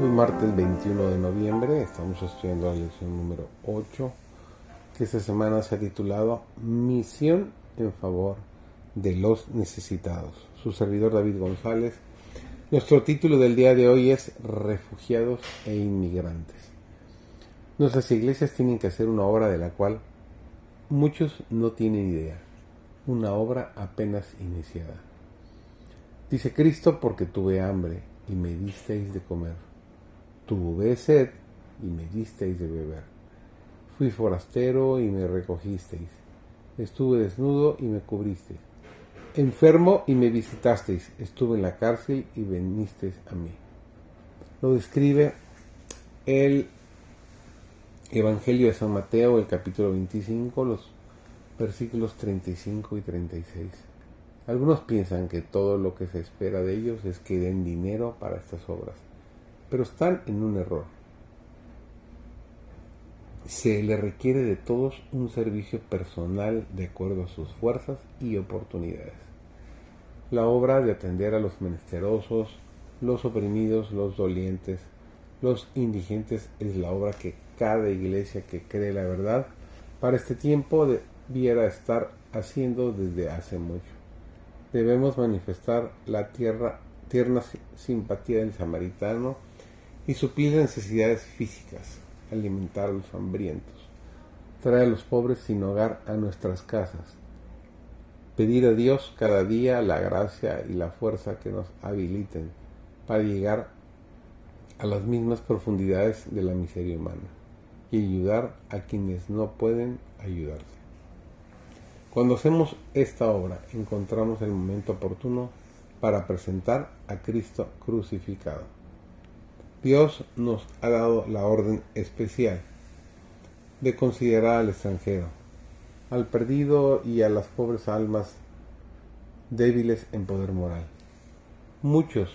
Hoy martes 21 de noviembre estamos estudiando la lección número 8 que esta semana se ha titulado Misión en favor de los necesitados. Su servidor David González. Nuestro título del día de hoy es Refugiados e Inmigrantes. Nuestras iglesias tienen que hacer una obra de la cual muchos no tienen idea, una obra apenas iniciada. Dice Cristo porque tuve hambre y me disteis de comer Tuve sed y me disteis de beber. Fui forastero y me recogisteis. Estuve desnudo y me cubristeis. Enfermo y me visitasteis. Estuve en la cárcel y venisteis a mí. Lo describe el Evangelio de San Mateo, el capítulo 25, los versículos 35 y 36. Algunos piensan que todo lo que se espera de ellos es que den dinero para estas obras pero están en un error. Se le requiere de todos un servicio personal de acuerdo a sus fuerzas y oportunidades. La obra de atender a los menesterosos, los oprimidos, los dolientes, los indigentes es la obra que cada iglesia que cree la verdad para este tiempo debiera estar haciendo desde hace mucho. Debemos manifestar la tierra, tierna simpatía del samaritano y suplir necesidades físicas, alimentar a los hambrientos, traer a los pobres sin hogar a nuestras casas, pedir a Dios cada día la gracia y la fuerza que nos habiliten para llegar a las mismas profundidades de la miseria humana y ayudar a quienes no pueden ayudarse. Cuando hacemos esta obra encontramos el momento oportuno para presentar a Cristo crucificado. Dios nos ha dado la orden especial de considerar al extranjero, al perdido y a las pobres almas débiles en poder moral. Muchos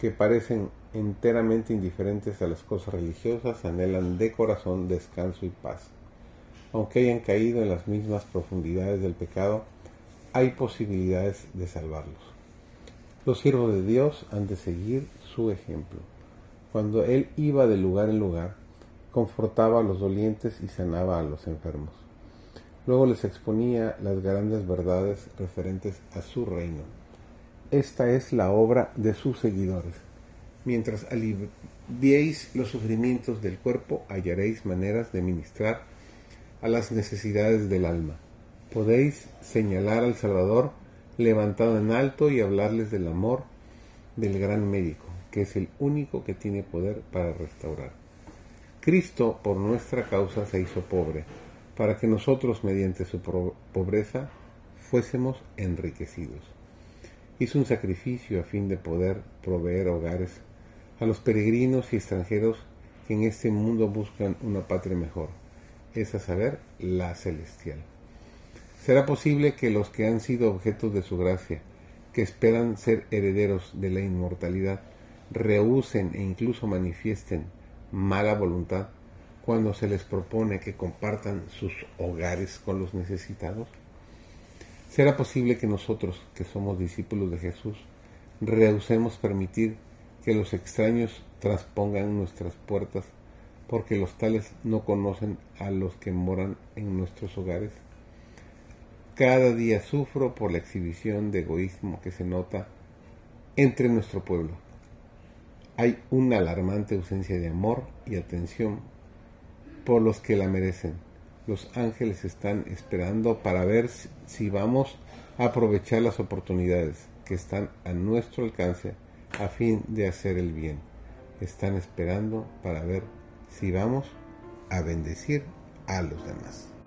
que parecen enteramente indiferentes a las cosas religiosas anhelan de corazón descanso y paz. Aunque hayan caído en las mismas profundidades del pecado, hay posibilidades de salvarlos. Los siervos de Dios han de seguir su ejemplo. Cuando él iba de lugar en lugar, confortaba a los dolientes y sanaba a los enfermos. Luego les exponía las grandes verdades referentes a su reino. Esta es la obra de sus seguidores. Mientras aliviéis los sufrimientos del cuerpo, hallaréis maneras de ministrar a las necesidades del alma. Podéis señalar al Salvador levantado en alto y hablarles del amor del gran médico que es el único que tiene poder para restaurar. Cristo por nuestra causa se hizo pobre, para que nosotros mediante su pobreza fuésemos enriquecidos. Hizo un sacrificio a fin de poder proveer hogares a los peregrinos y extranjeros que en este mundo buscan una patria mejor, es a saber, la celestial. Será posible que los que han sido objetos de su gracia, que esperan ser herederos de la inmortalidad, rehúsen e incluso manifiesten mala voluntad cuando se les propone que compartan sus hogares con los necesitados? ¿Será posible que nosotros, que somos discípulos de Jesús, rehusemos permitir que los extraños transpongan nuestras puertas porque los tales no conocen a los que moran en nuestros hogares? Cada día sufro por la exhibición de egoísmo que se nota entre nuestro pueblo hay una alarmante ausencia de amor y atención por los que la merecen. Los ángeles están esperando para ver si vamos a aprovechar las oportunidades que están a nuestro alcance a fin de hacer el bien. Están esperando para ver si vamos a bendecir a los demás.